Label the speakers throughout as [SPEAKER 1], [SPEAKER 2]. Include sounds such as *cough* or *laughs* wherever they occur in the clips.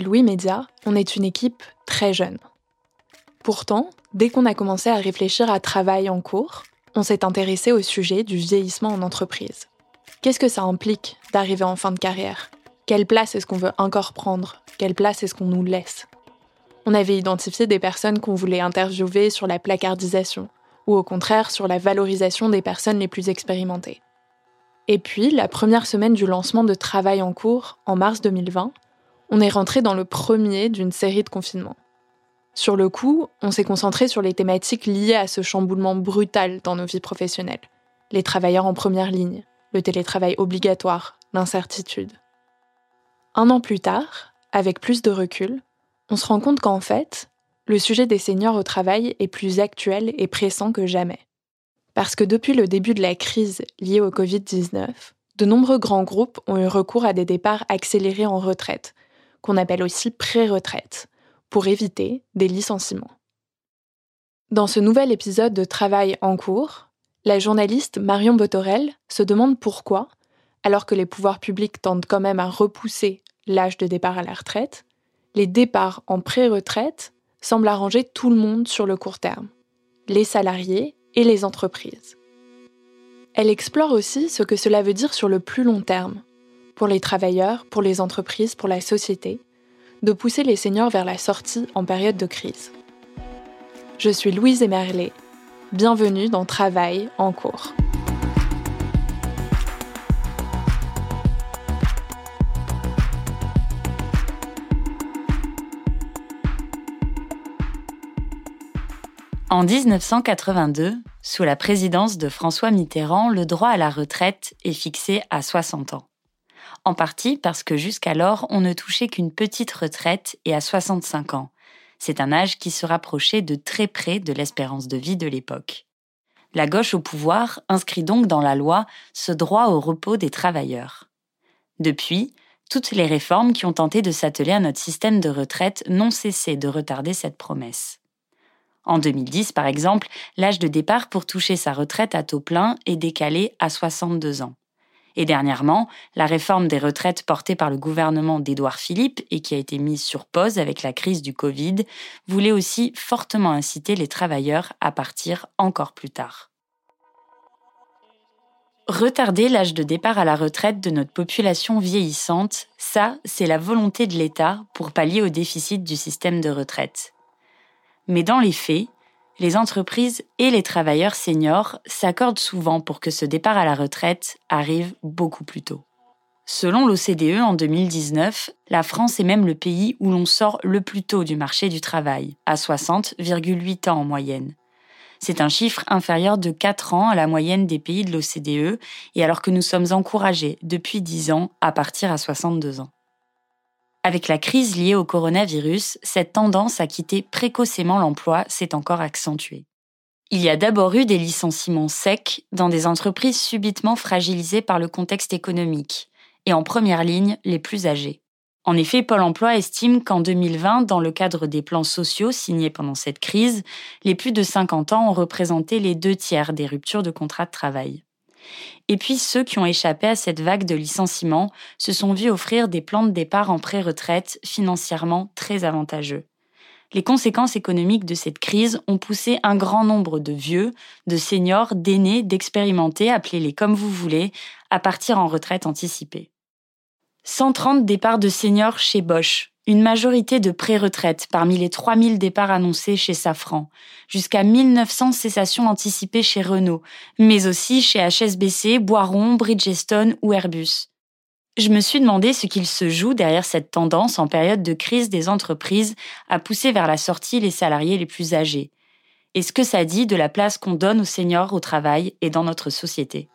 [SPEAKER 1] Louis Média, on est une équipe très jeune. Pourtant, dès qu'on a commencé à réfléchir à travail en cours, on s'est intéressé au sujet du vieillissement en entreprise. Qu'est-ce que ça implique d'arriver en fin de carrière? Quelle place est-ce qu'on veut encore prendre? Quelle place est-ce qu'on nous laisse? On avait identifié des personnes qu'on voulait interviewer sur la placardisation, ou au contraire sur la valorisation des personnes les plus expérimentées. Et puis, la première semaine du lancement de Travail en cours, en mars 2020, on est rentré dans le premier d'une série de confinements. Sur le coup, on s'est concentré sur les thématiques liées à ce chamboulement brutal dans nos vies professionnelles. Les travailleurs en première ligne, le télétravail obligatoire, l'incertitude. Un an plus tard, avec plus de recul, on se rend compte qu'en fait, le sujet des seniors au travail est plus actuel et pressant que jamais. Parce que depuis le début de la crise liée au Covid-19, de nombreux grands groupes ont eu recours à des départs accélérés en retraite, qu'on appelle aussi pré-retraite, pour éviter des licenciements. Dans ce nouvel épisode de Travail en cours, la journaliste Marion Botorel se demande pourquoi, alors que les pouvoirs publics tentent quand même à repousser l'âge de départ à la retraite, les départs en pré-retraite semblent arranger tout le monde sur le court terme, les salariés et les entreprises. Elle explore aussi ce que cela veut dire sur le plus long terme, pour les travailleurs, pour les entreprises, pour la société, de pousser les seniors vers la sortie en période de crise. Je suis Louise Emerlet. Bienvenue dans Travail en cours.
[SPEAKER 2] En 1982, sous la présidence de François Mitterrand, le droit à la retraite est fixé à 60 ans en partie parce que jusqu'alors on ne touchait qu'une petite retraite et à 65 ans. C'est un âge qui se rapprochait de très près de l'espérance de vie de l'époque. La gauche au pouvoir inscrit donc dans la loi ce droit au repos des travailleurs. Depuis, toutes les réformes qui ont tenté de s'atteler à notre système de retraite n'ont cessé de retarder cette promesse. En 2010, par exemple, l'âge de départ pour toucher sa retraite à taux plein est décalé à 62 ans. Et dernièrement, la réforme des retraites portée par le gouvernement d'Édouard Philippe et qui a été mise sur pause avec la crise du Covid voulait aussi fortement inciter les travailleurs à partir encore plus tard. Retarder l'âge de départ à la retraite de notre population vieillissante, ça, c'est la volonté de l'État pour pallier au déficit du système de retraite. Mais dans les faits, les entreprises et les travailleurs seniors s'accordent souvent pour que ce départ à la retraite arrive beaucoup plus tôt. Selon l'OCDE en 2019, la France est même le pays où l'on sort le plus tôt du marché du travail, à 60,8 ans en moyenne. C'est un chiffre inférieur de 4 ans à la moyenne des pays de l'OCDE, et alors que nous sommes encouragés depuis 10 ans à partir à 62 ans. Avec la crise liée au coronavirus, cette tendance à quitter précocement l'emploi s'est encore accentuée. Il y a d'abord eu des licenciements secs dans des entreprises subitement fragilisées par le contexte économique, et en première ligne les plus âgés. En effet, Pôle Emploi estime qu'en 2020, dans le cadre des plans sociaux signés pendant cette crise, les plus de 50 ans ont représenté les deux tiers des ruptures de contrat de travail. Et puis ceux qui ont échappé à cette vague de licenciements se sont vus offrir des plans de départ en pré-retraite financièrement très avantageux. Les conséquences économiques de cette crise ont poussé un grand nombre de vieux, de seniors, d'aînés, d'expérimentés, appelez-les comme vous voulez, à partir en retraite anticipée. 130 départs de seniors chez Bosch, une majorité de pré-retraite parmi les 3000 départs annoncés chez Safran, jusqu'à 1900 cessations anticipées chez Renault, mais aussi chez HSBC, Boiron, Bridgestone ou Airbus. Je me suis demandé ce qu'il se joue derrière cette tendance en période de crise des entreprises à pousser vers la sortie les salariés les plus âgés. Et ce que ça dit de la place qu'on donne aux seniors au travail et dans notre société?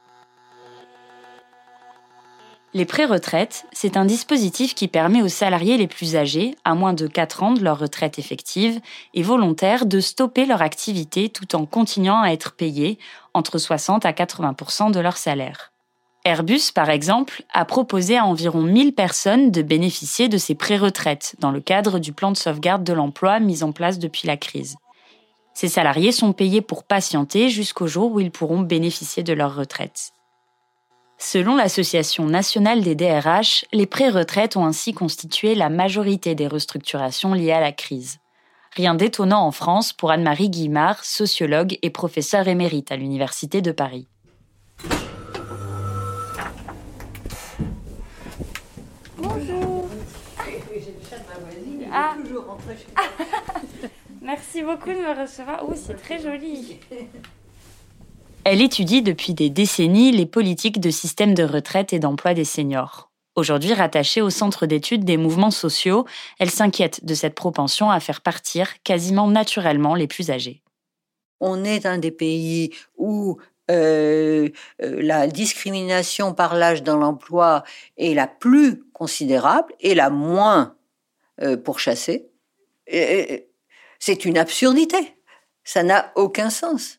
[SPEAKER 2] Les pré-retraites, c'est un dispositif qui permet aux salariés les plus âgés, à moins de 4 ans de leur retraite effective, et volontaires de stopper leur activité tout en continuant à être payés entre 60 à 80% de leur salaire. Airbus, par exemple, a proposé à environ 1000 personnes de bénéficier de ces pré-retraites dans le cadre du plan de sauvegarde de l'emploi mis en place depuis la crise. Ces salariés sont payés pour patienter jusqu'au jour où ils pourront bénéficier de leur retraite. Selon l'Association nationale des DRH, les pré-retraites ont ainsi constitué la majorité des restructurations liées à la crise. Rien d'étonnant en France pour Anne-Marie Guimard, sociologue et professeure émérite à l'Université de Paris.
[SPEAKER 3] Bonjour.
[SPEAKER 2] Ah. Merci beaucoup de me recevoir. Oh, c'est très joli. Elle étudie depuis des décennies les politiques de système de retraite et d'emploi des seniors. Aujourd'hui rattachée au Centre d'études des mouvements sociaux, elle s'inquiète de cette propension à faire partir quasiment naturellement les plus âgés.
[SPEAKER 3] On est un des pays où euh, euh, la discrimination par l'âge dans l'emploi est la plus considérable et la moins euh, pourchassée. C'est une absurdité. Ça n'a aucun sens.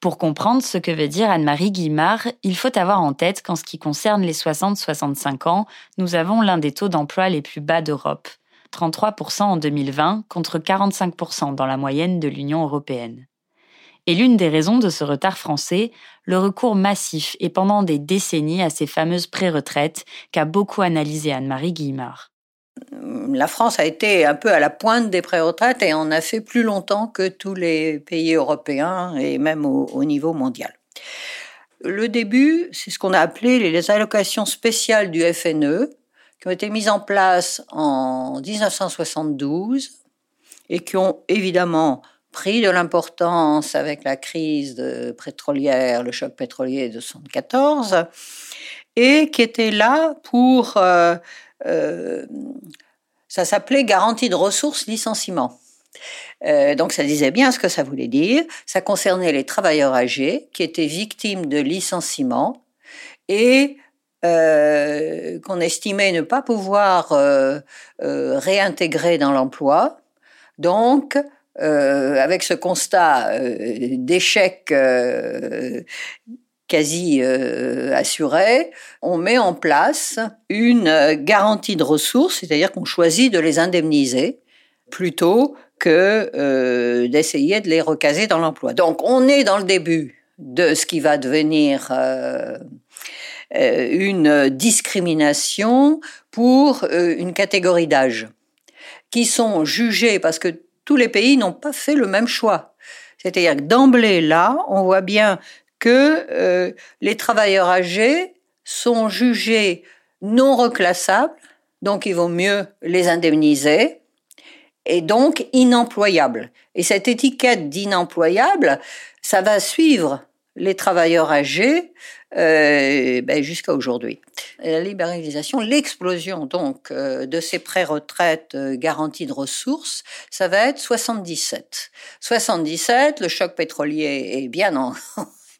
[SPEAKER 2] Pour comprendre ce que veut dire Anne-Marie Guimard, il faut avoir en tête qu'en ce qui concerne les 60-65 ans, nous avons l'un des taux d'emploi les plus bas d'Europe, 33% en 2020 contre 45% dans la moyenne de l'Union européenne. Et l'une des raisons de ce retard français, le recours massif et pendant des décennies à ces fameuses pré-retraites qu'a beaucoup analysé Anne-Marie Guimard
[SPEAKER 3] la France a été un peu à la pointe des pré-retraites et en a fait plus longtemps que tous les pays européens et même au, niveau mondial. Le début, c'est ce qu'on a appelé les allocations spéciales du FNE, qui ont été mises en place en 1972 et qui ont évidemment pris de l'importance avec la crise pétrolière, le choc pétrolier de 1974, et qui étaient là pour euh, euh, ça s'appelait garantie de ressources licenciement. Euh, donc ça disait bien ce que ça voulait dire. Ça concernait les travailleurs âgés qui étaient victimes de licenciements et euh, qu'on estimait ne pas pouvoir réintégrer dans l'emploi. Donc, avec ce constat d'échec quasi euh, assurée, on met en place une euh, garantie de ressources, c'est-à-dire qu'on choisit de les indemniser plutôt que euh, d'essayer de les recaser dans l'emploi. Donc on est dans le début de ce qui va devenir une discrimination pour une catégorie d'âge, qui sont jugés parce que tous les pays n'ont pas fait le même choix. C'est-à-dire que d'emblée là, on voit bien que euh, les travailleurs âgés sont jugés non reclassables, donc il vaut mieux les indemniser, et donc inemployables. Et cette étiquette d'inemployable, ça va suivre les travailleurs âgés euh, ben, jusqu'à aujourd'hui. La libéralisation, l'explosion donc euh, de ces pré-retraites euh, garanties de ressources, ça va être 77. 77, le choc pétrolier est bien en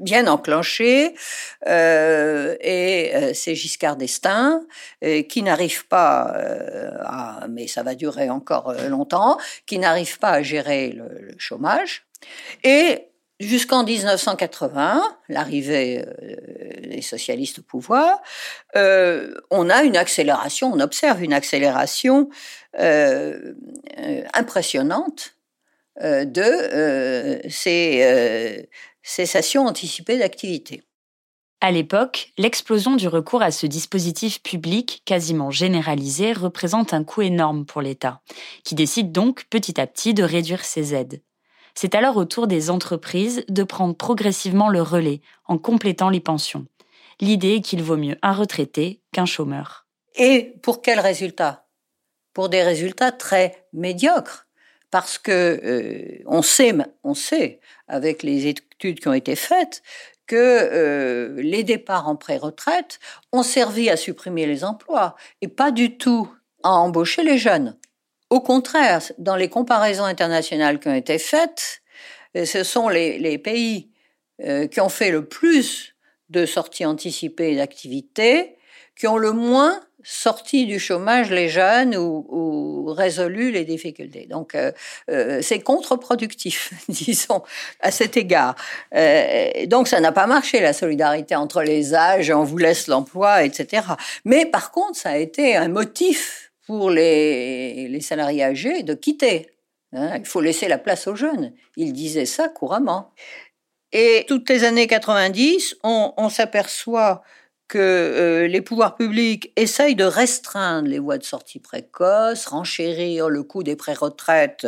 [SPEAKER 3] bien enclenché euh, et euh, c'est Giscard d'Estaing euh, qui n'arrive pas à, mais ça va durer encore longtemps, qui n'arrive pas à gérer le, chômage. Et Jusqu'en 1980, l'arrivée des socialistes au pouvoir, on a une accélération, on observe une accélération impressionnante de ces cessation anticipée d'activité.
[SPEAKER 2] À l'époque, l'explosion du recours à ce dispositif public quasiment généralisé représente un coût énorme pour l'État, qui décide donc petit à petit de réduire ses aides. C'est alors au tour des entreprises de prendre progressivement le relais en complétant les pensions. L'idée est qu'il vaut mieux un retraité qu'un chômeur.
[SPEAKER 3] Et pour quels résultats Pour des résultats très médiocres parce que euh, on sait, on sait avec les études qui ont été faites que euh, les départs en pré-retraite ont servi à supprimer les emplois et pas du tout à embaucher les jeunes. Au contraire, dans les comparaisons internationales qui ont été faites, euh, ce sont les, pays qui ont fait le plus de sorties anticipées d'activités qui ont le moins sorti du chômage les jeunes ou, résolu les difficultés. Donc euh, euh, c'est contre-productif, *laughs* disons, à cet égard. Euh, donc ça n'a pas marché la solidarité entre les âges, on vous laisse l'emploi, etc. Mais par contre, ça a été un motif pour les, les salariés âgés de quitter. Hein. il faut laisser la place aux jeunes. Il disait ça couramment. Et toutes les années 90, on, on s'aperçoit que euh, les pouvoirs publics essayent de restreindre les voies de sortie précoce, renchérir le coût des pré-retraites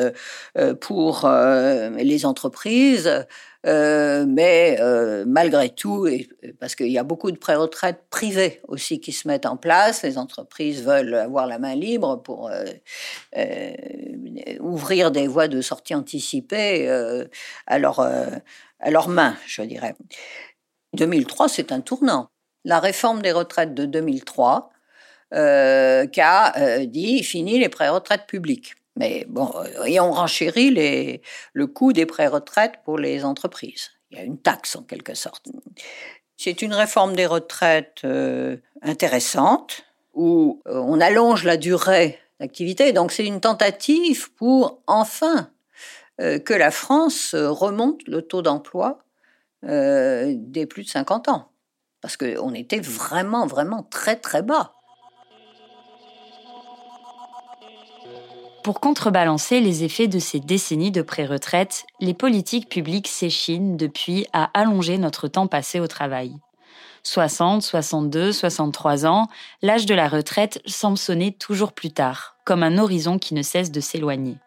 [SPEAKER 3] euh, pour euh, les entreprises, mais malgré tout, parce qu'il y a beaucoup de pré-retraites privées aussi qui se mettent en place, les entreprises veulent avoir la main libre pour ouvrir des voies de sortie anticipées à, leur, à leurs mains, je dirais. 2003, c'est un tournant la réforme des retraites de 2003 euh, qui a euh, dit fini les pré-retraites publiques. Mais bon, euh, et on renchérit le coût des pré-retraites pour les entreprises. Il y a une taxe en quelque sorte. C'est une réforme des retraites intéressante où on allonge la durée d'activité. Donc c'est une tentative pour enfin que la France remonte le taux d'emploi des plus de 50 ans parce qu'on était vraiment, vraiment très, très bas.
[SPEAKER 2] Pour contrebalancer les effets de ces décennies de pré-retraite, les politiques publiques s'échinent depuis à allonger notre temps passé au travail. 60, 62, 63 ans, l'âge de la retraite semble sonner toujours plus tard, comme un horizon qui ne cesse de s'éloigner.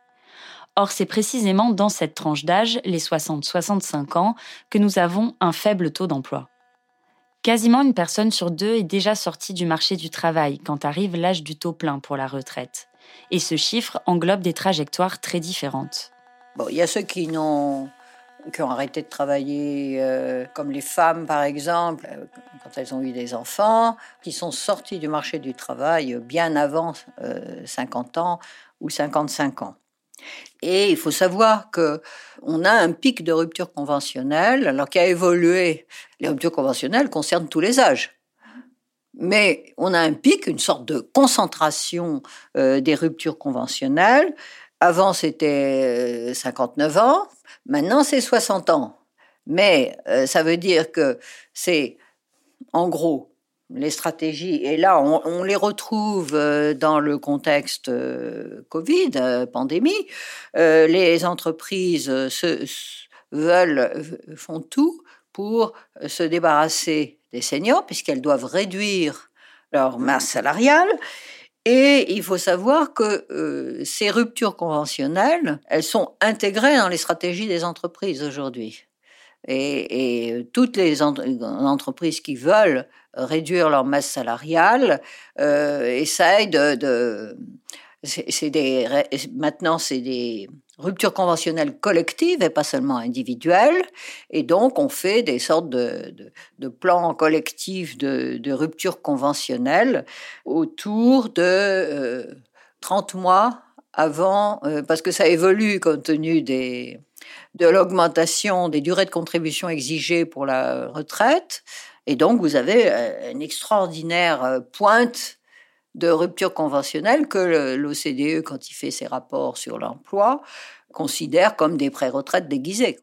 [SPEAKER 2] Or, c'est précisément dans cette tranche d'âge, les 60-65 ans, que nous avons un faible taux d'emploi. Quasiment une personne sur deux est déjà sortie du marché du travail quand arrive l'âge du taux plein pour la retraite. Et ce chiffre englobe des trajectoires très différentes.
[SPEAKER 3] Bon, il y a ceux qui qui ont arrêté de travailler, euh, comme les femmes par exemple, euh, quand elles ont eu des enfants, qui sont sortis du marché du travail bien avant 50 euh, ans ou 55 ans. Et il faut savoir que on a un pic de rupture conventionnelle, alors qui a évolué. Les ruptures conventionnelles concernent tous les âges. Mais on a un pic, une sorte de concentration euh, des ruptures conventionnelles. Avant, c'était 59 euh, ans, maintenant, c'est 60 ans. Mais euh, ça veut dire que c'est, en gros, les stratégies, et là on, les retrouve euh, dans le contexte euh, Covid, euh, pandémie, les entreprises se, veulent, font tout pour se débarrasser des seniors, puisqu'elles doivent réduire leur masse salariale. Et il faut savoir que ces ruptures conventionnelles, elles sont intégrées dans les stratégies des entreprises aujourd'hui. Et, toutes les entreprises qui veulent réduire leur masse salariale euh, essayent de, maintenant c'est des rupture conventionnelle collective et pas seulement individuelle. Et donc, on fait des sortes de, plans collectifs de, de, rupture conventionnelle autour de 30 mois avant, parce que ça évolue compte tenu des, de l'augmentation des durées de contribution exigées pour la retraite. Et donc, vous avez euh, une extraordinaire euh, pointe de rupture conventionnelle que l'OCDE, quand il fait ses rapports sur l'emploi, considère comme des pré-retraites déguisées.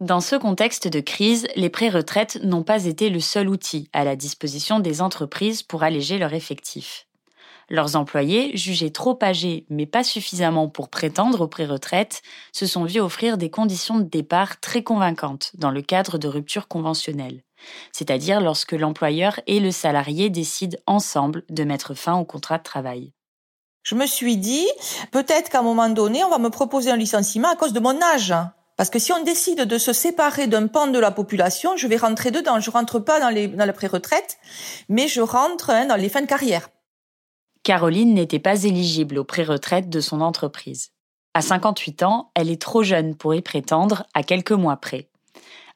[SPEAKER 2] Dans ce contexte de crise, les pré-retraites n'ont pas été le seul outil à la disposition des entreprises pour alléger leur effectif. Leurs employés, jugés trop âgés mais pas suffisamment pour prétendre aux pré-retraites, se sont vus offrir des conditions de départ très convaincantes dans le cadre de ruptures conventionnelles, c'est-à-dire lorsque l'employeur et le salarié décident ensemble de mettre fin au contrat de travail.
[SPEAKER 4] Je me suis dit, peut-être qu'à un moment donné, on va me proposer un licenciement à cause de mon âge. Parce que si on décide de se séparer d'un pan de la population, je vais rentrer dedans. Je rentre pas dans, les, dans la pré-retraite, mais je rentre hein, dans les fins de carrière.
[SPEAKER 2] Caroline n'était pas éligible aux pré-retraites de son entreprise. À 58 ans, elle est trop jeune pour y prétendre à quelques mois près.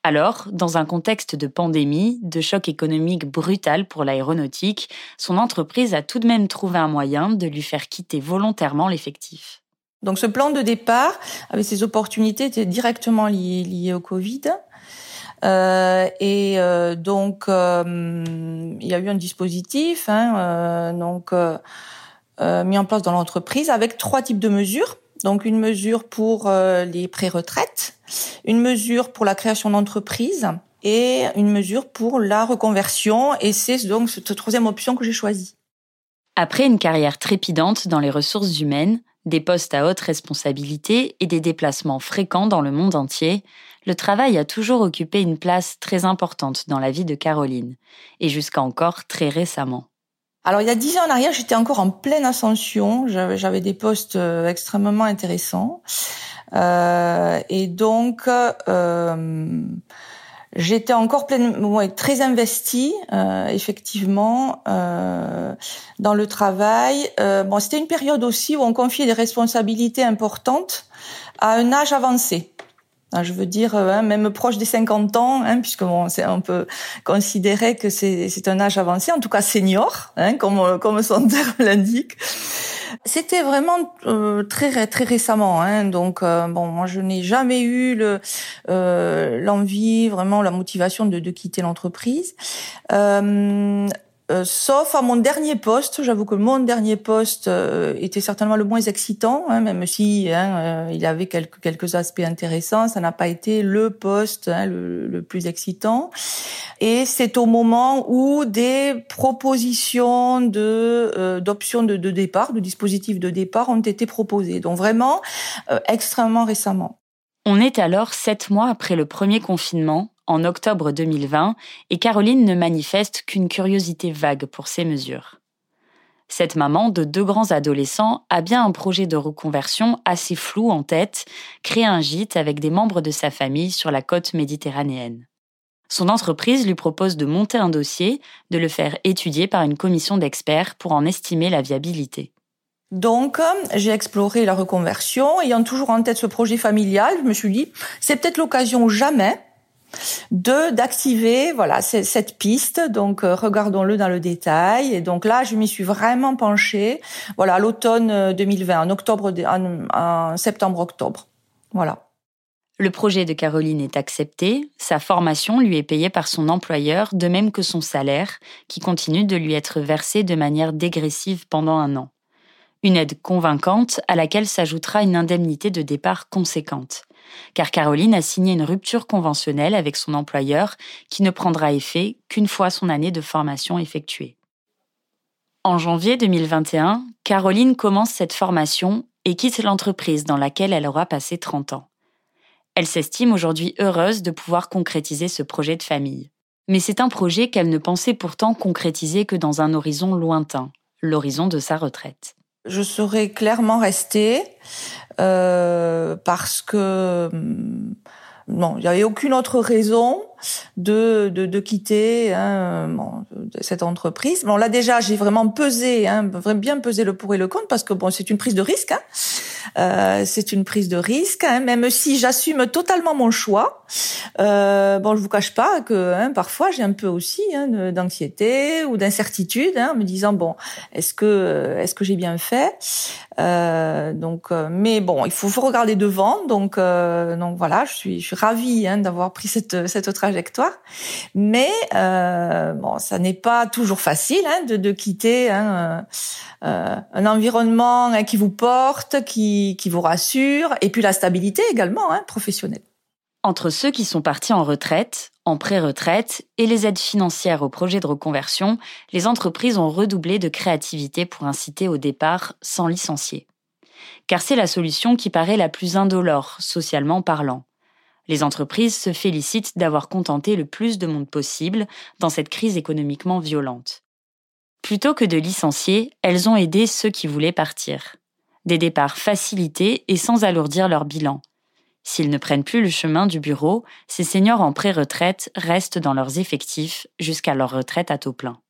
[SPEAKER 2] Alors, dans un contexte de pandémie, de choc économique brutal pour l'aéronautique, son entreprise a tout de même trouvé un moyen de lui faire quitter volontairement l'effectif.
[SPEAKER 4] Donc ce plan de départ, avec ses opportunités, était directement lié, au Covid. Euh, et euh, donc, euh, il y a eu un dispositif, hein, donc mis en place dans l'entreprise avec trois types de mesures. Donc, une mesure pour les pré-retraites, une mesure pour la création d'entreprise et une mesure pour la reconversion. Et c'est donc cette troisième option que j'ai choisie.
[SPEAKER 2] Après une carrière trépidante dans les ressources humaines, des postes à haute responsabilité et des déplacements fréquents dans le monde entier, le travail a toujours occupé une place très importante dans la vie de Caroline, et jusqu'à encore très récemment.
[SPEAKER 4] Alors il y a dix ans en arrière, j'étais encore en pleine ascension, j'avais des postes euh, extrêmement intéressants, euh, et donc euh, j'étais encore très investie, effectivement, dans le travail. bon, c'était une période aussi où on confiait des responsabilités importantes à un âge avancé je veux dire, euh, hein, même proche des 50 ans, hein, puisque bon, on peut considérer que c'est un âge avancé, en tout cas senior, hein, comme, comme son *laughs* terme l'indique. C'était vraiment euh, très très récemment, hein, donc euh, bon, moi je n'ai jamais eu le l'envie, vraiment la motivation de quitter l'entreprise. Euh, sauf à mon dernier poste, j'avoue que mon dernier poste euh, était certainement le moins excitant, hein, même si hein, euh, il avait quelques, quelques aspects intéressants, ça n'a pas été le poste hein, le, le, plus excitant. Et c'est au moment où des propositions de d'options de, de, départ, de dispositifs de départ ont été proposées. Donc vraiment extrêmement récemment.
[SPEAKER 2] On est alors sept mois après le premier confinement en octobre 2020 et Caroline ne manifeste qu'une curiosité vague pour ces mesures. Cette maman de deux grands adolescents a bien un projet de reconversion assez flou en tête, créer un gîte avec des membres de sa famille sur la côte méditerranéenne. Son entreprise lui propose de monter un dossier, de le faire étudier par une commission d'experts pour en estimer la viabilité.
[SPEAKER 4] Donc, j'ai exploré la reconversion, ayant toujours en tête ce projet familial, je me suis dit, c'est peut-être l'occasion jamais de d'activer voilà cette piste. Donc euh, regardons-le dans le détail. Et donc là je m'y suis vraiment penchée voilà l'automne 2020 euh, en octobre en, septembre octobre voilà.
[SPEAKER 2] Le projet de Caroline est accepté, sa formation lui est payée par son employeur, de même que son salaire, qui continue de lui être versé de manière dégressive pendant un an. Une aide convaincante à laquelle s'ajoutera une indemnité de départ conséquente car Caroline a signé une rupture conventionnelle avec son employeur qui ne prendra effet qu'une fois son année de formation effectuée. En janvier 2021, Caroline commence cette formation et quitte l'entreprise dans laquelle elle aura passé 30 ans. Elle s'estime aujourd'hui heureuse de pouvoir concrétiser ce projet de famille. Mais c'est un projet qu'elle ne pensait pourtant concrétiser que dans un horizon lointain, l'horizon de sa retraite.
[SPEAKER 4] Je serais clairement restée euh, parce que hum, non, il n'y avait aucune autre raison de, de, de quitter hein, cette entreprise. Bon, là déjà, j'ai vraiment pesé, hein, bien pesé le pour et le contre, parce que bon, c'est une prise de risque. Hein. Euh, c'est une prise de risque, hein, même si j'assume totalement mon choix. Euh, bon, je vous cache pas que hein, parfois j'ai un peu aussi hein, d'anxiété ou d'incertitude, hein, en me disant bon, est-ce que est-ce que j'ai bien fait? Euh, Donc, euh, mais bon, il faut, faut regarder devant. Donc, euh, donc voilà, je suis je suis ravie hein, d'avoir pris cette cette Mais euh, bon, ça n'est pas toujours facile hein, de, quitter hein, euh, un environnement hein, qui vous porte, qui, qui vous rassure, et puis la stabilité également professionnelle.
[SPEAKER 2] Entre ceux qui sont partis en retraite, en pré-retraite et les aides financières aux projets de reconversion, les entreprises ont redoublé de créativité pour inciter au départ sans licencier. Car c'est la solution qui paraît la plus indolore, socialement parlant. Les entreprises se félicitent d'avoir contenté le plus de monde possible dans cette crise économiquement violente. Plutôt que de licencier, elles ont aidé ceux qui voulaient partir. Des départs facilités et sans alourdir leur bilan. S'ils ne prennent plus le chemin du bureau, ces seniors en pré-retraite restent dans leurs effectifs jusqu'à leur retraite à taux plein.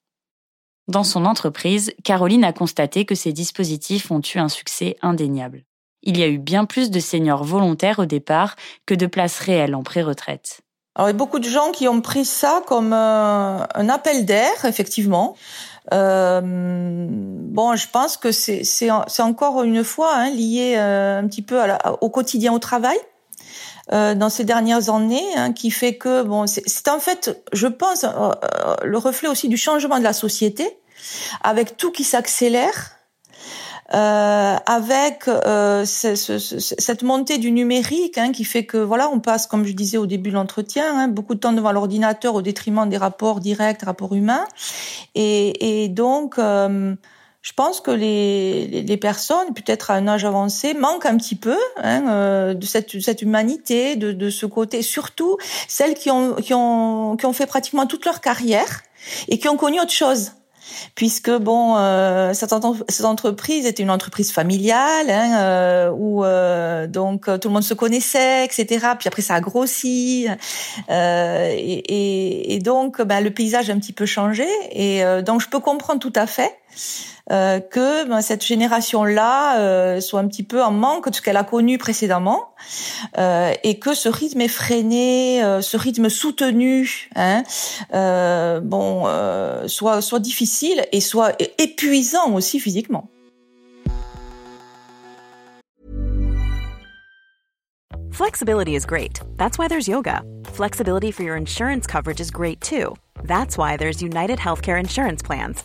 [SPEAKER 2] Dans son entreprise, Caroline a constaté que ces dispositifs ont eu un succès indéniable il y a eu bien plus de seniors volontaires au départ que de places réelles en pré-retraite.
[SPEAKER 4] Alors, il y a beaucoup de gens qui ont pris ça comme euh, un appel d'air, effectivement. Euh, bon, je pense que c'est encore une fois hein, lié euh, un petit peu au quotidien au travail. Euh, dans ces dernières années, hein, qui fait que bon, c'est en fait, je pense, le reflet aussi du changement de la société, avec tout qui s'accélère, euh, avec euh, cette montée du numérique hein, qui fait que voilà, on passe, comme je disais au début de l'entretien, hein, beaucoup de temps devant l'ordinateur au détriment des rapports directs, rapports humains, et, et donc euh, je pense que les, les, personnes, peut-être à un âge avancé, manquent un petit peu hein, euh, de cette, cette humanité, de, de ce côté, surtout celles qui ont, qui, ont, qui ont fait pratiquement toute leur carrière et qui ont connu autre chose puisque bon, euh, cette, entreprise était une entreprise familiale hein, euh, où euh, donc tout le monde se connaissait, etc. Puis après ça a grossi euh, et, et, et, donc ben, le paysage a un petit peu changé et donc je peux comprendre tout à fait euh, que ben, cette génération-là euh, soit un petit peu en manque de ce qu'elle a connu précédemment euh, et que ce rythme effréné, ce rythme soutenu, hein, soit soit difficile et soit épuisant aussi physiquement.
[SPEAKER 5] Flexibility is great. That's why there's yoga. Flexibility for your insurance coverage is great too. That's why there's United Healthcare Insurance Plans.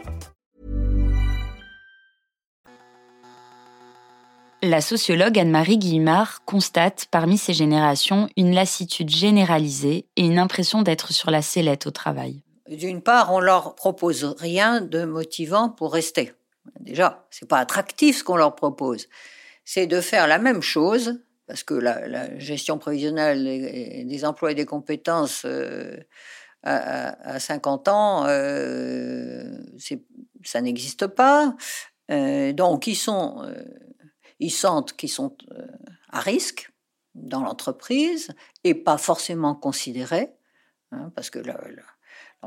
[SPEAKER 2] La sociologue Anne-Marie Guillemard constate parmi ces générations une lassitude généralisée et une impression d'être sur la sellette au travail.
[SPEAKER 3] D'une part, on leur propose rien de motivant pour rester. Déjà, c'est pas attractif ce qu'on leur propose. C'est de faire la même chose, parce que la, gestion prévisionnelle des emplois et des compétences euh, à, 50 ans, euh, ça n'existe pas. Euh, donc, ils sont ils sentent qu'ils sont euh, à risque dans l'entreprise et pas forcément considérés, hein, parce que leur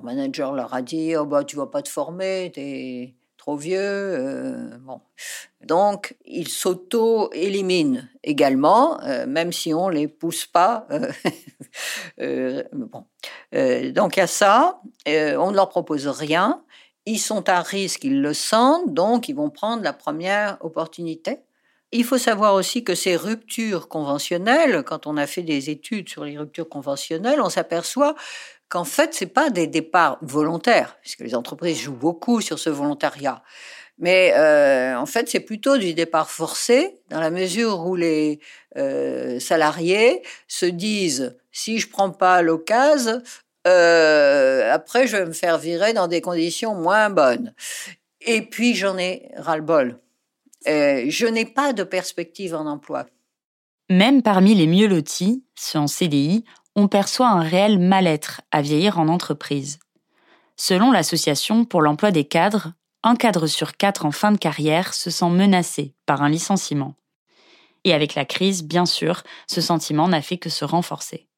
[SPEAKER 3] manager leur a dit oh bah tu vas pas te former, t'es trop vieux. Euh, bon, donc ils s'auto-éliminent également, euh, même si on les pousse pas. *laughs* bon, donc a ça. on ne leur propose rien. Ils sont à risque, ils le sentent, donc ils vont prendre la première opportunité. Il faut savoir aussi que ces ruptures conventionnelles, quand on a fait des études sur les ruptures conventionnelles, on s'aperçoit qu'en fait, c'est pas des départs volontaires, puisque les entreprises jouent beaucoup sur ce volontariat. Mais euh, en fait, c'est plutôt du départ forcé, dans la mesure où les euh, salariés se disent si je prends pas l'occasion, euh, après je vais me faire virer dans des conditions moins bonnes. Et puis j'en ai ras-le-bol. Euh, je n'ai pas de perspective en emploi.
[SPEAKER 2] Même parmi les mieux lotis, ceux en CDI, on perçoit un réel mal-être à vieillir en entreprise. Selon l'Association pour l'emploi des cadres, un cadre sur quatre en fin de carrière se sent menacé par un licenciement. Et avec la crise, bien sûr, ce sentiment n'a fait que se renforcer.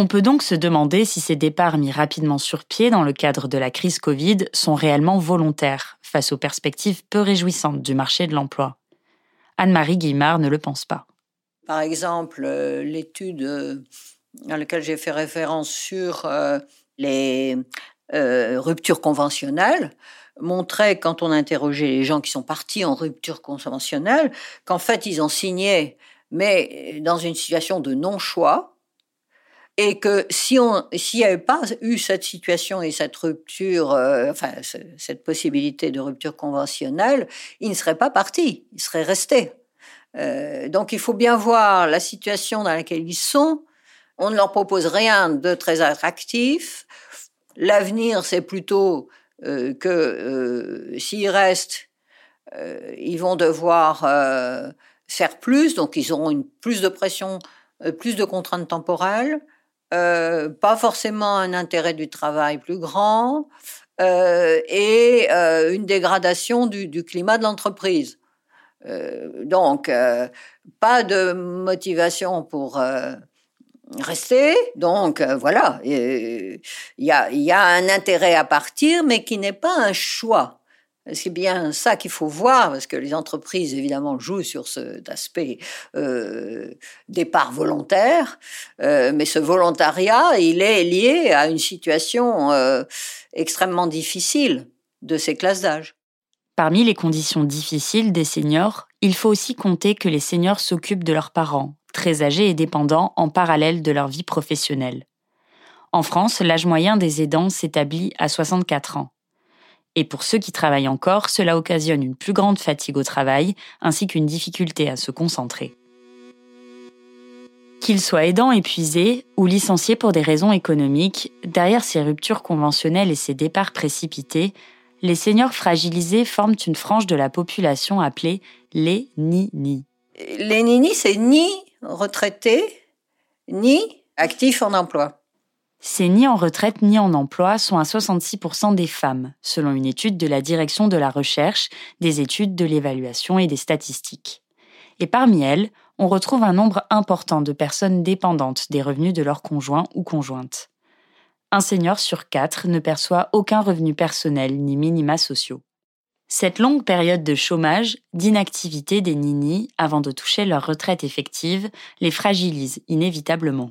[SPEAKER 2] On peut donc se demander si ces départs mis rapidement sur pied dans le cadre de la crise Covid sont réellement volontaires face aux perspectives peu réjouissantes du marché de l'emploi. Anne-Marie Guimard ne le pense pas.
[SPEAKER 3] Par exemple, euh, l'étude euh, à laquelle j'ai fait référence sur euh, les ruptures conventionnelles montrait, quand on interrogeait les gens qui sont partis en rupture conventionnelle, qu'en fait, ils ont signé, mais dans une situation de non-choix, et que si on s'il n'y avait pas eu cette situation et cette rupture, enfin cette possibilité de rupture conventionnelle, ils ne seraient pas partis, ils seraient restés. Euh, donc il faut bien voir la situation dans laquelle ils sont. On ne leur propose rien de très attractif. L'avenir, c'est plutôt euh, que euh, s'ils restent, ils vont devoir faire plus, donc ils auront une plus de pression, plus de contraintes temporelles, pas forcément un intérêt du travail plus grand et une dégradation du climat de l'entreprise. Euh, donc, euh, pas de motivation pour euh, rester. Donc, voilà, il y a, y a un intérêt à partir, mais qui n'est pas un choix. C'est bien ça qu'il faut voir, parce que les entreprises, évidemment, jouent sur cet aspect euh, départ volontaire, mais ce volontariat, il est lié à une situation extrêmement difficile de ces classes d'âge.
[SPEAKER 2] Parmi les conditions difficiles des seniors, il faut aussi compter que les seniors s'occupent de leurs parents, très âgés et dépendants en parallèle de leur vie professionnelle. En France, l'âge moyen des aidants s'établit à 64 ans. Et pour ceux qui travaillent encore, cela occasionne une plus grande fatigue au travail ainsi qu'une difficulté à se concentrer. Qu'ils soient aidants épuisés ou licenciés pour des raisons économiques, derrière ces ruptures conventionnelles et ces départs précipités, les seniors fragilisés forment une frange de la population appelée les nini.
[SPEAKER 3] Les nini, c'est ni retraités, ni actifs en emploi.
[SPEAKER 2] Ces ni en retraite ni en emploi sont à 66% des femmes, selon une étude de la Direction de la recherche, des études de l'évaluation et des statistiques. Et parmi elles, on retrouve un nombre important de personnes dépendantes des revenus de leur conjoint ou conjointe un senior sur quatre ne perçoit aucun revenu personnel ni minima sociaux. Cette longue période de chômage, d'inactivité des ninis avant de toucher leur retraite effective les fragilise inévitablement.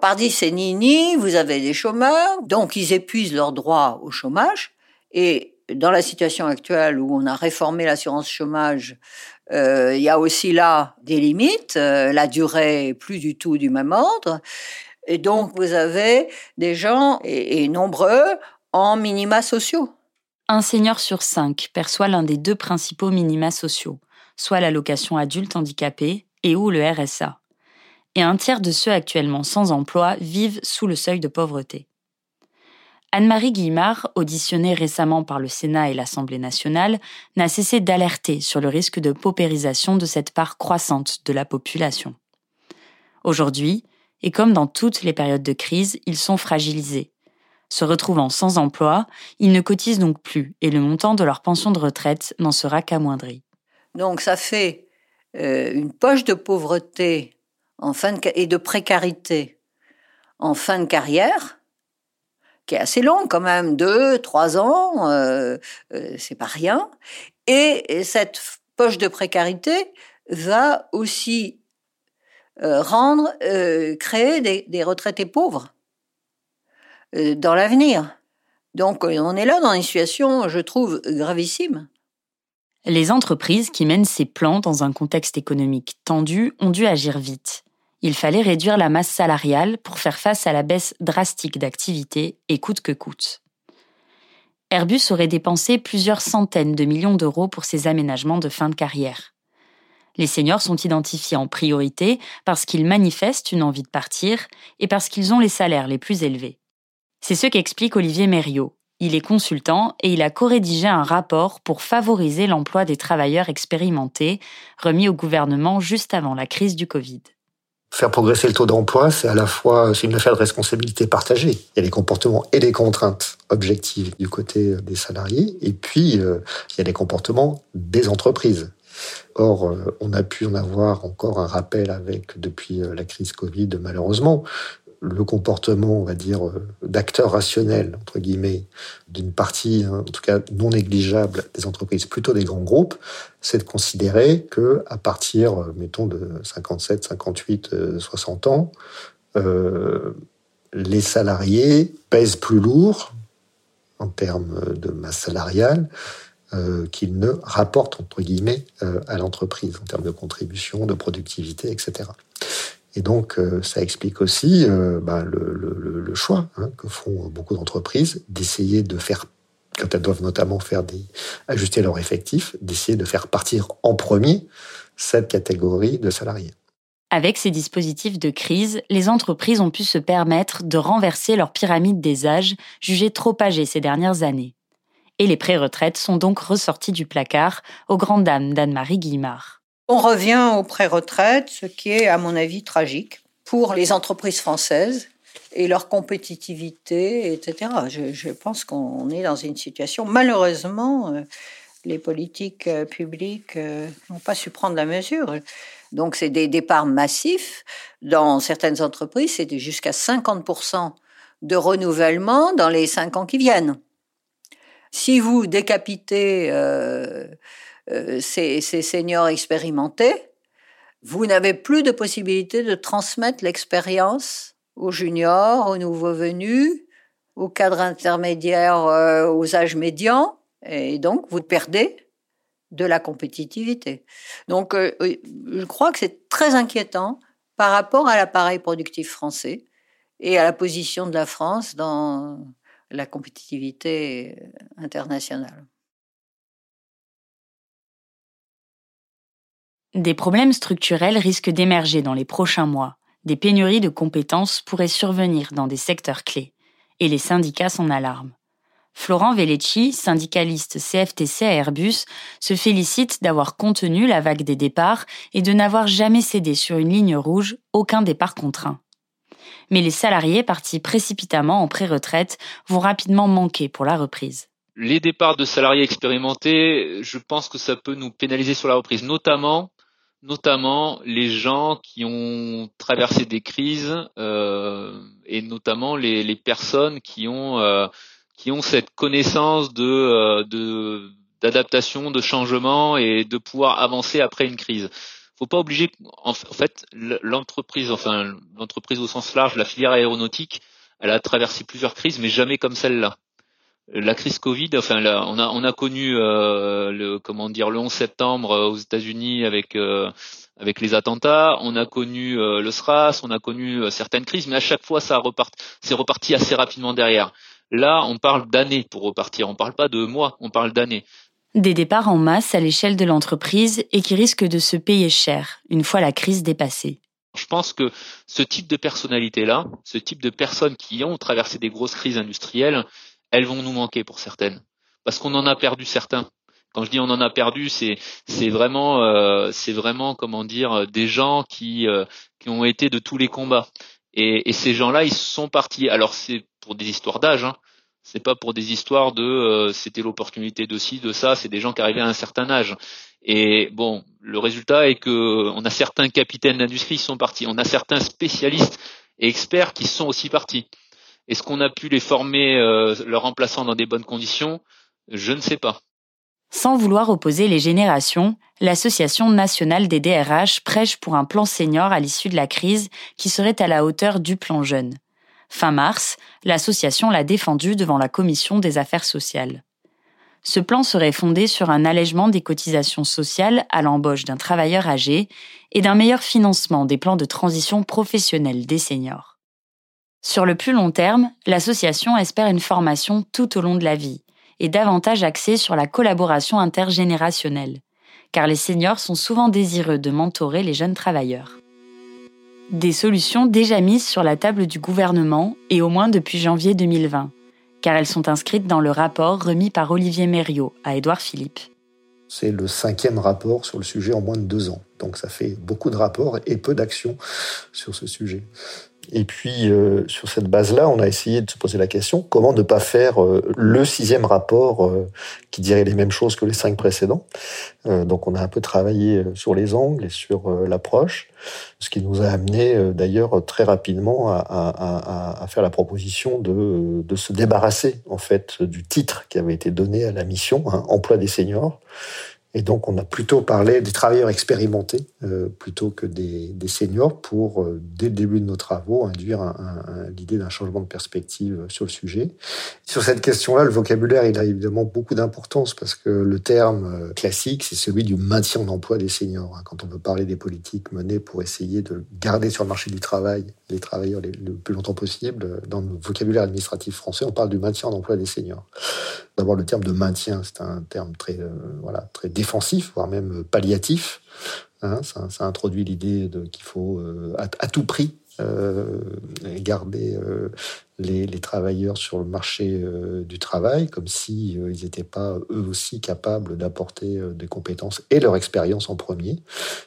[SPEAKER 3] Pardi ces ninis, vous avez des chômeurs, donc ils épuisent leurs droits au chômage. Et dans la situation actuelle où on a réformé l'assurance chômage, euh, il y a aussi là des limites. Euh, la durée est plus du tout du même ordre. Et donc, vous avez des gens, et, nombreux, en minima sociaux.
[SPEAKER 2] Un senior sur cinq perçoit l'un des deux principaux minima sociaux, soit l'allocation adulte handicapé et ou le RSA. Et un tiers de ceux actuellement sans emploi vivent sous le seuil de pauvreté. Anne-Marie Guimard, auditionnée récemment par le Sénat et l'Assemblée nationale, n'a cessé d'alerter sur le risque de paupérisation de cette part croissante de la population. Aujourd'hui, et comme dans toutes les périodes de crise, ils sont fragilisés. Se retrouvant sans emploi, ils ne cotisent donc plus et le montant de leur pension de retraite n'en sera qu'amoindri.
[SPEAKER 3] Donc ça fait euh, une poche de pauvreté en fin et de précarité en fin de carrière, qui est assez longue quand même, deux, trois ans, euh, euh, c'est pas rien. Et cette poche de précarité va aussi euh, rendre, créer des, retraités pauvres dans l'avenir. Donc on est là dans une situation, je trouve, gravissime.
[SPEAKER 2] Les entreprises qui mènent ces plans dans un contexte économique tendu ont dû agir vite. Il fallait réduire la masse salariale pour faire face à la baisse drastique d'activité et coûte que coûte. Airbus aurait dépensé plusieurs centaines de millions d'euros pour ces aménagements de fin de carrière. Les seniors sont identifiés en priorité parce qu'ils manifestent une envie de partir et parce qu'ils ont les salaires les plus élevés. C'est ce qu'explique Olivier Mériot. Il est consultant et il a co-rédigé un rapport pour favoriser l'emploi des travailleurs expérimentés, remis au gouvernement juste avant la crise du Covid.
[SPEAKER 6] Faire progresser le taux d'emploi, c'est à la fois une affaire de responsabilité partagée. Il y a les comportements et les contraintes objectives du côté des salariés, et puis euh, il y a les comportements des entreprises. Or, euh, on a pu en avoir encore un rappel avec depuis euh, la crise Covid, malheureusement, le comportement, on va dire, d'acteurs rationnels, entre guillemets, d'une partie, hein, en tout cas non négligeable des entreprises, plutôt des grands groupes, c'est de considérer que à partir, mettons, de 57, 58, 60 ans, euh, les salariés pèsent plus lourd en termes de masse salariale euh, qu'ils ne rapportent, entre guillemets, euh, à l'entreprise en termes de contribution, de productivité, etc. Et donc, euh, ça explique aussi euh, bah, le, choix hein, que font beaucoup d'entreprises d'essayer de faire, quand elles doivent notamment faire ajuster leur effectif, d'essayer de faire partir en premier cette catégorie de salariés.
[SPEAKER 2] Avec ces dispositifs de crise, les entreprises ont pu se permettre de renverser leur pyramide des âges, jugée trop âgée ces dernières années. Et les pré-retraites sont donc ressortis du placard aux grandes dames d'Anne-Marie Guillemard.
[SPEAKER 3] On revient aux pré-retraites, ce qui est, à mon avis, tragique pour les entreprises françaises et leur compétitivité, etc. Je, pense qu'on est dans une situation, malheureusement, euh, les politiques euh, publiques euh, n'ont pas su prendre la mesure. Donc, c'est des départs massifs. Dans certaines entreprises, c'est jusqu'à 50% de renouvellement dans les cinq ans qui viennent. Si vous décapitez ces, seniors expérimentés, vous n'avez plus de possibilité de transmettre l'expérience aux juniors, aux nouveaux venus, aux cadres intermédiaires, euh, aux âges médians, et donc vous perdez de la compétitivité. Donc euh, je crois que c'est très inquiétant par rapport à l'appareil productif français et à la position de la France dans la compétitivité internationale.
[SPEAKER 2] Des problèmes structurels risquent d'émerger dans les prochains mois. Des pénuries de compétences pourraient survenir dans des secteurs clés. Et les syndicats s'en alarment. Florent Vellecci, syndicaliste CFTC à Airbus, se félicite d'avoir contenu la vague des départs et de n'avoir jamais cédé sur une ligne rouge aucun départ contraint. Mais les salariés partis précipitamment en pré-retraite vont rapidement manquer pour la reprise
[SPEAKER 7] les départs de salariés expérimentés, je pense que ça peut nous pénaliser sur la reprise, notamment notamment les gens qui ont traversé des crises euh, et notamment les, personnes qui ont euh, qui ont cette connaissance de euh, de d'adaptation, de changement et de pouvoir avancer après une crise. Faut pas obliger en fait l'entreprise, enfin l'entreprise au sens large, la filière aéronautique, elle a traversé plusieurs crises, mais jamais comme celle-là la crise Covid, enfin là, on a on a connu euh, le comment dire le 11 septembre euh, aux États-Unis avec euh, avec les attentats, on a connu le SRAS, on a connu certaines crises, mais à chaque fois ça repart, c'est reparti assez rapidement derrière. Là, on parle d'années pour repartir, on parle pas de mois, on parle d'années.
[SPEAKER 2] Des départs en masse à l'échelle de l'entreprise et qui risquent de se payer cher une fois la crise dépassée.
[SPEAKER 7] Je pense que ce type de personnalité-là, ce type de personnes qui ont traversé des grosses crises industrielles, elles vont nous manquer pour certaines, parce qu'on en a perdu certains. Quand je dis on en a perdu, c'est vraiment euh, c'est vraiment comment dire des gens qui euh, qui ont été de tous les combats. Et, et ces gens-là, ils sont partis. Alors c'est pour des histoires d'âge, hein. c'est pas pour des histoires de euh, c'était l'opportunité de ci, de ça. C'est des gens qui arrivaient à un certain âge. Et bon, le résultat est que on a certains capitaines d'industrie qui sont partis, on a certains spécialistes et experts qui sont aussi partis. Est-ce qu'on a pu les former, euh, leur remplaçant dans des bonnes conditions? Je ne sais pas.
[SPEAKER 2] Sans vouloir opposer les générations, l'Association nationale des DRH prêche pour un plan senior à l'issue de la crise qui serait à la hauteur du plan jeune. Fin mars, l'association l'a défendu devant la commission des affaires sociales. Ce plan serait fondé sur un allègement des cotisations sociales à l'embauche d'un travailleur âgé et d'un meilleur financement des plans de transition professionnelle des seniors. Sur le plus long terme, l'association espère une formation tout au long de la vie et davantage axée sur la collaboration intergénérationnelle, car les seniors sont souvent désireux de mentorer les jeunes travailleurs. Des solutions déjà mises sur la table du gouvernement et au moins depuis janvier 2020, car elles sont inscrites dans le rapport remis par Olivier Mériot à Édouard Philippe.
[SPEAKER 6] C'est le cinquième rapport sur le sujet en moins de deux ans. Donc ça fait beaucoup de rapports et peu d'actions sur ce sujet. Et puis, euh, sur cette base-là, on a essayé de se poser la question comment ne pas faire euh, le sixième rapport euh, qui dirait les mêmes choses que les cinq précédents. donc, on a un peu travaillé sur les angles et sur l'approche, ce qui nous a amené d'ailleurs très rapidement à, à, à, faire la proposition de, de, se débarrasser en fait du titre qui avait été donné à la mission, hein, emploi des seniors, et donc, on a plutôt parlé des travailleurs expérimentés euh, plutôt que des, seniors pour, euh, dès le début de nos travaux, induire l'idée d'un changement de perspective sur le sujet. Sur cette question-là, le vocabulaire, il a évidemment beaucoup d'importance parce que le terme euh, classique, c'est celui du maintien en emploi des seniors. Hein. Quand on veut parler des politiques menées pour essayer de garder sur le marché du travail les travailleurs le plus longtemps possible, dans le vocabulaire administratif français, on parle du maintien en emploi des seniors. D'abord, le terme de maintien, c'est un terme très, euh, voilà, très défensif, voire même palliatif. Hein, ça, introduit l'idée qu'il faut euh, à, tout prix garder euh, les, travailleurs sur le marché euh, du travail, comme si ils n'étaient pas eux aussi capables d'apporter des compétences et leur expérience en premier.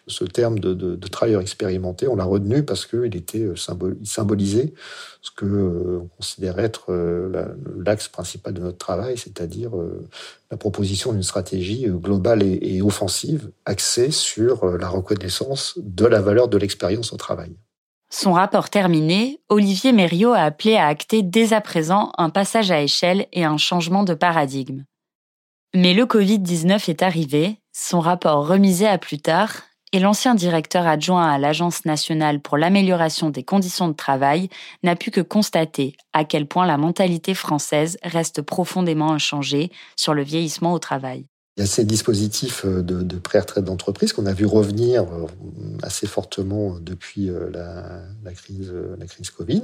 [SPEAKER 6] Ce terme de, de, de travailleur expérimenté, on l'a retenu parce qu'il était symbol, symbolisait ce que on considère être l'axe principal de notre travail, c'est-à-dire la proposition d'une stratégie globale et offensive axée sur la reconnaissance de la valeur de l'expérience au travail.
[SPEAKER 2] Son rapport terminé, Olivier Mériot a appelé à acter dès à présent un passage à échelle et un changement de paradigme. Mais le Covid-19 est arrivé, son rapport remisé à plus tard, et l'ancien directeur adjoint à l'Agence nationale pour l'amélioration des conditions de travail n'a pu que constater à quel point la mentalité française reste profondément inchangée sur le vieillissement au travail.
[SPEAKER 6] Il y a ces dispositifs euh, de, pré-retraite d'entreprise qu'on a vu revenir euh, assez fortement depuis euh, la, crise, la crise Covid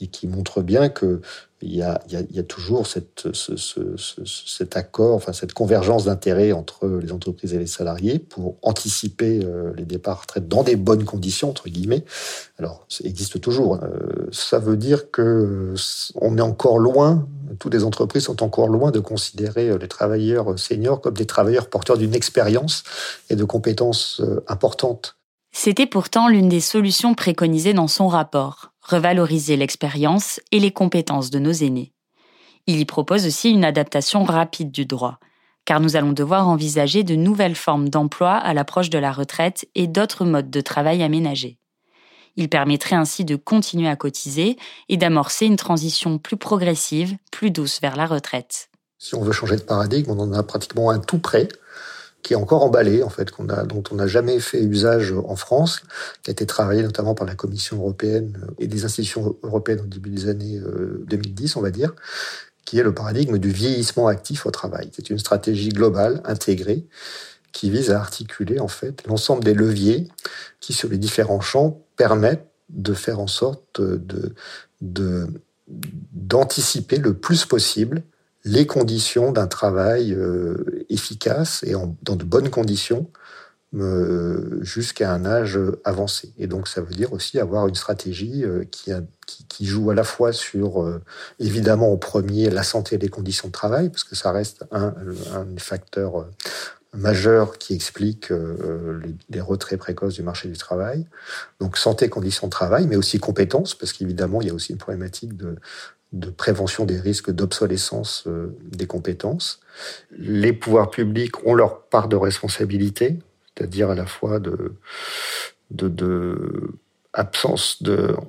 [SPEAKER 6] et qui montrent bien que il y a, toujours cette, ce, ce, ce, cet accord, enfin cette convergence d'intérêts entre les entreprises et les salariés pour anticiper euh, les départs retraite dans des bonnes conditions entre guillemets. Alors, ça existe toujours. Euh, ça veut dire que on est encore loin. Toutes les entreprises sont encore loin de considérer euh, les travailleurs seniors comme des travailleurs porteurs d'une expérience et de compétences importantes.
[SPEAKER 2] C'était pourtant l'une des solutions préconisées dans son rapport revaloriser l'expérience et les compétences de nos aînés. Il y propose aussi une adaptation rapide du droit, car nous allons devoir envisager de nouvelles formes d'emploi à l'approche de la retraite et d'autres modes de travail aménagés. Il permettrait ainsi de continuer à cotiser et d'amorcer une transition plus progressive, plus douce vers la retraite.
[SPEAKER 6] Si on veut changer de paradigme, on en a pratiquement un tout près qui est encore emballé, en fait, qu'on a, dont on n'a jamais fait usage en France, qui a été travaillé notamment par la Commission européenne et des institutions européennes au début des années 2010, euh, on va dire, qui est le paradigme du vieillissement actif au travail. C'est une stratégie globale, intégrée, qui vise à articuler, en fait, l'ensemble des leviers qui, sur les différents champs, permettent de faire en sorte de, de, d'anticiper le plus possible les conditions d'un travail euh, efficace et en, dans de bonnes conditions euh, jusqu'à un âge avancé. Et donc ça veut dire aussi avoir une stratégie euh, qui, qui, joue à la fois sur, évidemment, au premier, la santé et les conditions de travail, parce que ça reste un, un facteur majeur qui explique les, retraits précoces du marché du travail. Donc santé, conditions de travail, mais aussi compétences, parce qu'évidemment, il y a aussi une problématique de, de prévention des risques d'obsolescence euh, des compétences. Les pouvoirs publics ont leur part de responsabilité, c'est-à-dire à la fois de, de, de absence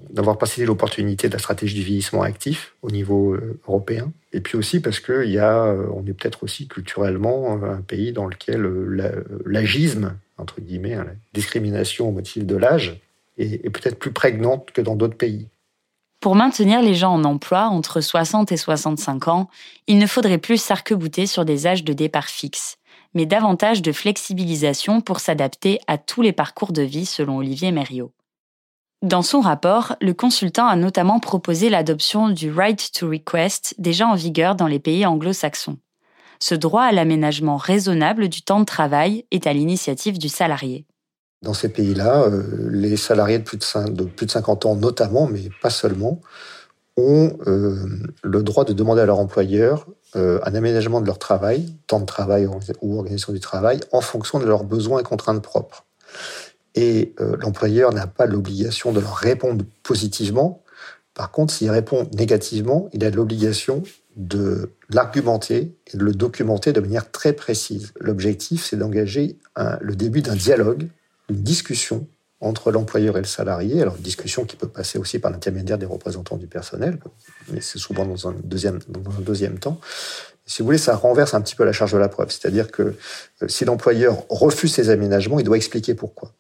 [SPEAKER 6] d'avoir pas saisi l'opportunité de la stratégie du vieillissement actif au niveau euh, européen et puis aussi parce que y a euh, on est peut-être aussi culturellement un pays dans lequel l'agisme entre guillemets hein, la discrimination au motif de l'âge est peut-être plus prégnante que dans d'autres pays
[SPEAKER 2] pour maintenir les gens en emploi entre 60 et 65 ans, il ne faudrait plus s'arc-bouter sur des âges de départ fixes, mais davantage de flexibilisation pour s'adapter à tous les parcours de vie selon Olivier Mériot. Dans son rapport, le consultant a notamment proposé l'adoption du Right to Request déjà en vigueur dans les pays anglo-saxons. Ce droit à l'aménagement raisonnable du temps de travail est à l'initiative du salarié.
[SPEAKER 6] Dans ces pays-là, euh, les salariés de plus de, de plus de 50 ans notamment, mais pas seulement, ont euh, le droit de demander à leur employeur euh, un aménagement de leur travail, temps de travail ou organisation du travail, en fonction de leurs besoins et contraintes propres. Et l'employeur n'a pas l'obligation de leur répondre positivement. Par contre, s'il répond négativement, il a l'obligation de l'argumenter et de le documenter de manière très précise. L'objectif, c'est d'engager le début d'un dialogue, une discussion entre l'employeur et le salarié. Alors, une discussion qui peut passer aussi par l'intermédiaire des représentants du personnel, mais c'est souvent dans un deuxième, dans un deuxième temps. Si vous voulez, ça renverse un petit peu la charge de la preuve. C'est-à-dire que euh, si l'employeur refuse ces aménagements, il doit expliquer pourquoi.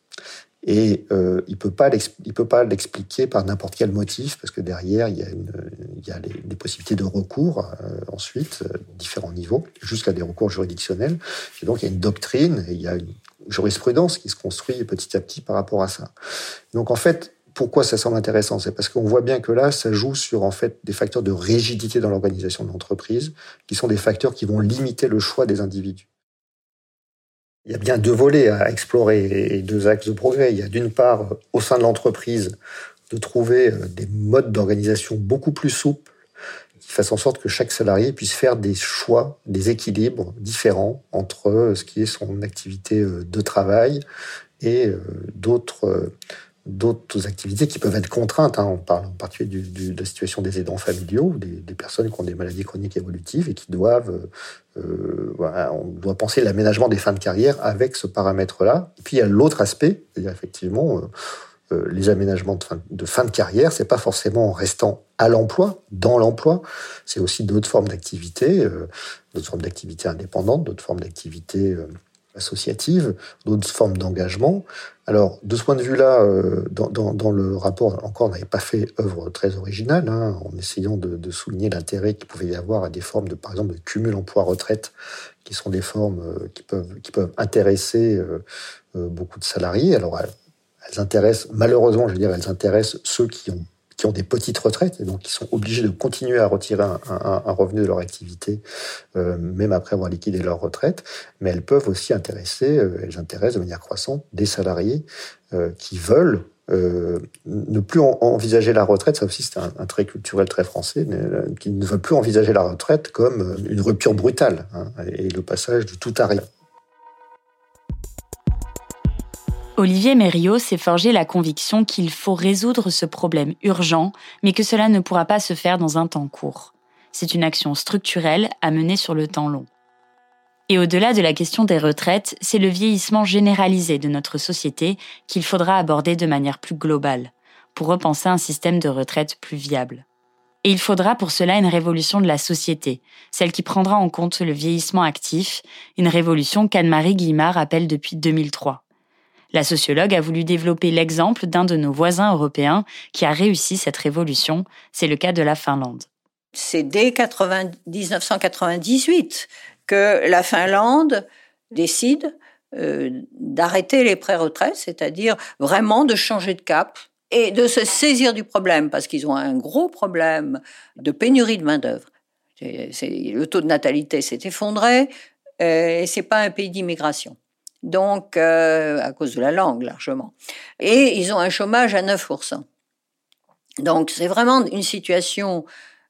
[SPEAKER 6] Et euh, il peut pas il peut pas l'expliquer par n'importe quel motif parce que derrière il y a, une, il y a les, possibilités de recours euh, ensuite différents niveaux jusqu'à des recours juridictionnels. Et donc il y a une doctrine et il y a une jurisprudence qui se construit petit à petit par rapport à ça. Donc en fait pourquoi ça semble intéressant? C'est parce qu'on voit bien que là, ça joue sur en fait des facteurs de rigidité dans l'organisation de l'entreprise, qui sont des facteurs qui vont limiter le choix des individus. Il y a bien deux volets à explorer et deux axes de progrès. Il y a d'une part, au sein de l'entreprise, de trouver euh, des modes d'organisation beaucoup plus souples qui fassent en sorte que chaque salarié puisse faire des choix, des équilibres différents entre euh, ce qui est son activité euh, de travail et d'autres d'autres activités qui peuvent être contraintes. Hein. On parle en particulier de la situation des aidants familiaux, des, des, personnes qui ont des maladies chroniques évolutives et qui doivent, euh, on doit penser l'aménagement des fins de carrière avec ce paramètre-là. Et puis il y a l'autre aspect, c'est-à-dire effectivement euh, euh, les aménagements de fin, de fin de carrière, c'est pas forcément en restant à l'emploi, dans l'emploi, c'est aussi d'autres formes d'activité, euh, d'autres formes d'activité indépendantes, d'autres formes d'activité euh, associative, d'autres formes d'engagement. Alors, de ce point de vue-là, euh, dans, le rapport, encore, on n'avait pas fait œuvre très originale, hein, en essayant de, souligner l'intérêt qu'il pouvait y avoir à des formes de, par exemple, de cumul emploi-retraite, qui sont des formes euh, qui peuvent qui peuvent intéresser euh, beaucoup de salariés. Alors, elles, intéressent, malheureusement, je veux dire, elles intéressent ceux qui ont qui ont des petites retraites et donc qui sont obligés de continuer à retirer un, revenu de leur activité, euh, même après avoir liquidé leur retraite. Mais elles peuvent aussi intéresser, euh, elles intéressent de manière croissante des salariés euh, qui veulent ne plus en, envisager la retraite, ça aussi c'est un, trait culturel très français, mais, qui ne veulent plus envisager la retraite comme une rupture brutale hein, et le passage du tout à rien.
[SPEAKER 2] Olivier Mériot s'est forgé la conviction qu'il faut résoudre ce problème urgent, mais que cela ne pourra pas se faire dans un temps court. C'est une action structurelle à mener sur le temps long. Et au-delà de la question des retraites, c'est le vieillissement généralisé de notre société qu'il faudra aborder de manière plus globale, pour repenser un système de retraite plus viable. Et il faudra pour cela une révolution de la société, celle qui prendra en compte le vieillissement actif, une révolution qu'Anne-Marie Guimard appelle depuis 2003. La sociologue a voulu développer l'exemple d'un de nos voisins européens qui a réussi cette révolution. C'est le cas de la Finlande.
[SPEAKER 3] C'est dès 1998 que la Finlande décide euh, d'arrêter les pré-retraites, c'est-à-dire vraiment de changer de cap et de se saisir du problème, parce qu'ils ont un gros problème de pénurie de main-d'œuvre. Le taux de natalité s'est effondré euh, et c'est pas un pays d'immigration donc euh, à cause de la langue largement. Et ils ont un chômage à 9%. Donc c'est vraiment une situation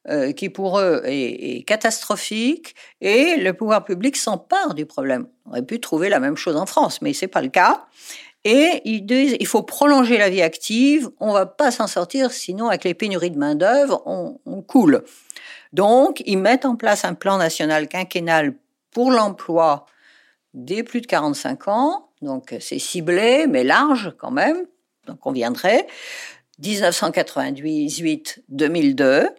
[SPEAKER 3] euh, qui pour eux est, catastrophique et le pouvoir public s'empare du problème. On aurait pu trouver la même chose en France, mais c'est pas le cas. Et ils disent il faut prolonger la vie active, on va pas s'en sortir, sinon avec les pénuries de main d'œuvre, on coule. Donc ils mettent en place un plan national quinquennal pour l'emploi des plus de 45 ans, donc c'est ciblé, mais large quand même, donc on viendrait, 1998-2002,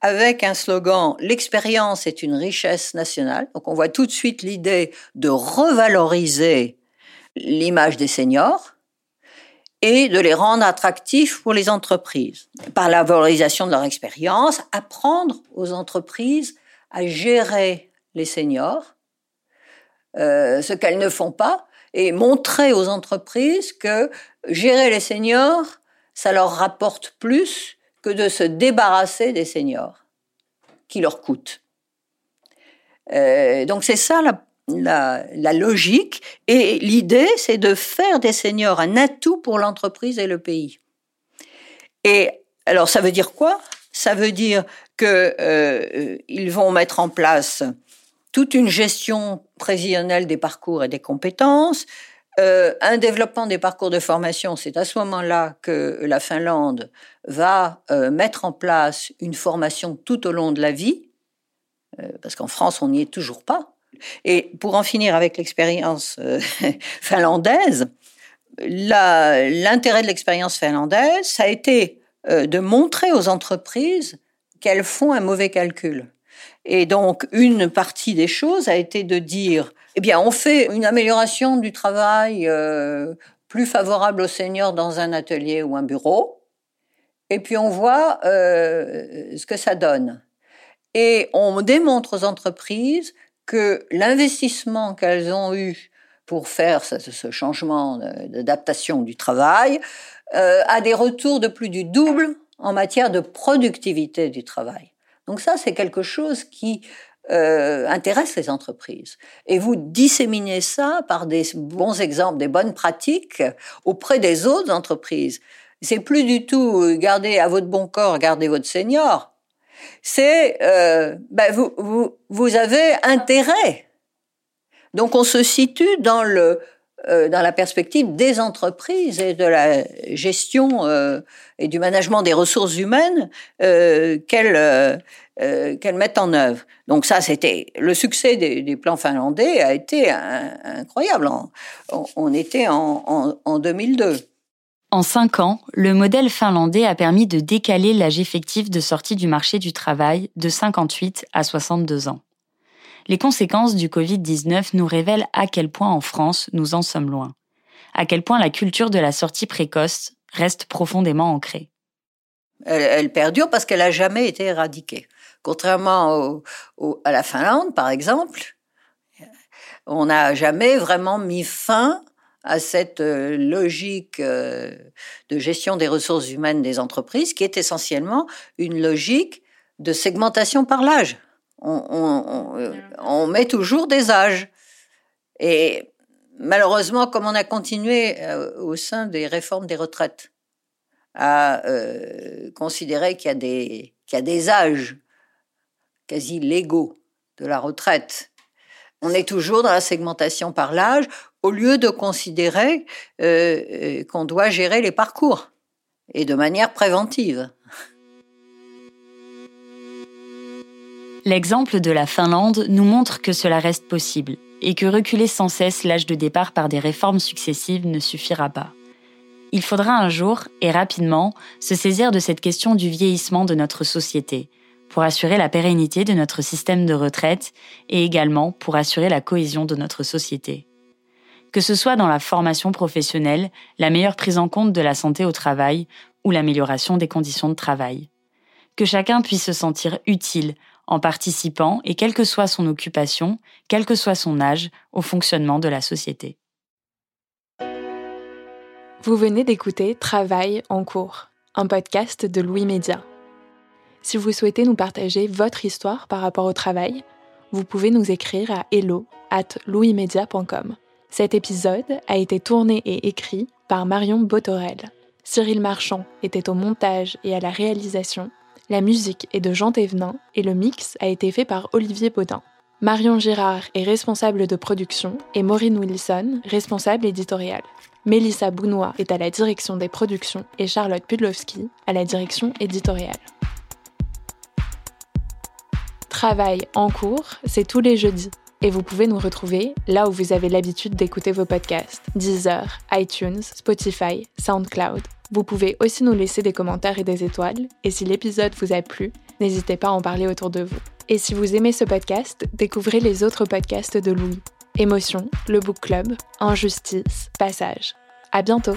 [SPEAKER 3] avec un slogan L'expérience est une richesse nationale. Donc on voit tout de suite l'idée de revaloriser l'image des seniors et de les rendre attractifs pour les entreprises. Par la valorisation de leur expérience, apprendre aux entreprises à gérer les seniors euh, ce qu'elles ne font pas et montrer aux entreprises que gérer les seniors, ça leur rapporte plus que de se débarrasser des seniors, qui leur coûtent. Euh, donc c'est ça la, la, la, logique. Et l'idée, c'est de faire des seniors un atout pour l'entreprise et le pays. Et alors ça veut dire quoi? Ça veut dire qu'ils vont mettre en place toute une gestion prévisionnelle des parcours et des compétences, euh, un développement des parcours de formation, c'est à ce moment-là que la Finlande va euh, mettre en place une formation tout au long de la vie, euh, parce qu'en France, on n'y est toujours pas. Et pour en finir avec l'expérience *laughs* finlandaise, l'intérêt de l'expérience finlandaise, ça a été de montrer aux entreprises qu'elles font un mauvais calcul. Et donc, une partie des choses a été de dire eh bien, on fait une amélioration du travail euh, plus favorable aux seniors dans un atelier ou un bureau, et puis on voit euh, ce que ça donne. Et on démontre aux entreprises que l'investissement qu'elles ont eu pour faire ce, changement d'adaptation du travail euh, a des retours de plus du double en matière de productivité du travail. Donc ça, c'est quelque chose qui euh, intéresse les entreprises. Et vous disséminez ça par des bons exemples, des bonnes pratiques auprès des autres entreprises. C'est plus du tout euh, garder à votre bon corps, garder votre senior. C'est euh, ben vous, vous, vous avez intérêt. Donc on se situe dans le euh, dans la perspective des entreprises et de la gestion euh, et du management des ressources humaines euh, qu'elles qu'elles mettent en œuvre. Donc ça, c'était le succès des, plans finlandais a été incroyable. On, on était en, en, en 2002.
[SPEAKER 2] En cinq ans, le modèle finlandais a permis de décaler l'âge effectif de sortie du marché du travail de 58 à 62 ans les conséquences du Covid-19 nous révèlent à quel point en France nous en sommes loin, à quel point la culture de la sortie précoce reste profondément ancrée.
[SPEAKER 3] Elle, perdure parce qu'elle n'a jamais été éradiquée. Contrairement à la Finlande, par exemple, on n'a jamais vraiment mis fin à cette euh, logique euh, de gestion des ressources humaines des entreprises, qui est essentiellement une logique de segmentation par l'âge on, met toujours des âges. Et malheureusement, comme on a continué euh, au sein des réformes des retraites à euh, considérer qu'il y, a des, qu'il y a des âges quasi légaux de la retraite, on est toujours dans la segmentation par l'âge au lieu de considérer euh, qu'on doit gérer les parcours et de manière préventive.
[SPEAKER 2] L'exemple de la Finlande nous montre que cela reste possible et que reculer sans cesse l'âge de départ par des réformes successives ne suffira pas. Il faudra un jour, et rapidement, se saisir de cette question du vieillissement de notre société, pour assurer la pérennité de notre système de retraite et également pour assurer la cohésion de notre société. Que ce soit dans la formation professionnelle, la meilleure prise en compte de la santé au travail ou l'amélioration des conditions de travail. Que chacun puisse se sentir utile en participant, et quelle que soit son occupation, quel que soit son âge, au fonctionnement de la société.
[SPEAKER 1] Vous venez d'écouter Travail en cours, un podcast de Louis Média. Si vous souhaitez nous partager votre histoire par rapport au travail, vous pouvez nous écrire à hello at louismedia.com. Cet épisode a été tourné et écrit par Marion Botorel. Cyril Marchand était au montage et à la réalisation la musique est de Jean Thévenin et le mix a été fait par Olivier Baudin. Marion Girard est responsable de production et Maureen Wilson, responsable éditoriale. Mélissa Bounois est à la direction des productions et Charlotte Pudlowski à la direction éditoriale. Travail en cours, c'est tous les jeudis. Et vous pouvez nous retrouver là où vous avez l'habitude d'écouter vos podcasts Deezer, iTunes, Spotify, SoundCloud vous pouvez aussi nous laisser des commentaires et des étoiles, et si l'épisode vous a plu, n'hésitez pas à en parler autour de vous. Et si vous aimez ce podcast, découvrez les autres podcasts de Louis. Émotion, le Book Club, Injustice, Passage. À bientôt!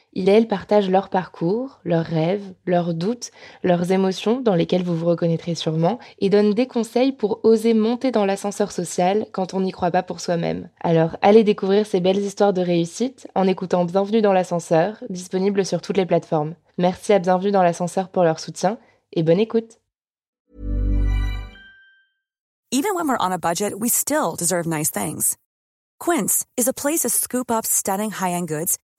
[SPEAKER 8] il et elle partagent leur parcours, leurs rêves, leurs doutes, leurs émotions dans lesquelles vous vous reconnaîtrez sûrement, et donnent des conseils pour oser monter dans l'ascenseur social quand on n'y croit pas pour soi-même. Alors allez découvrir ces belles histoires de réussite en écoutant Bienvenue dans l'ascenseur, disponible sur toutes les plateformes. Merci à Bienvenue dans l'ascenseur pour leur soutien, et bonne écoute.
[SPEAKER 5] Even when we're on a budget, we still deserve nice things. Quince is a place to scoop up stunning high-end goods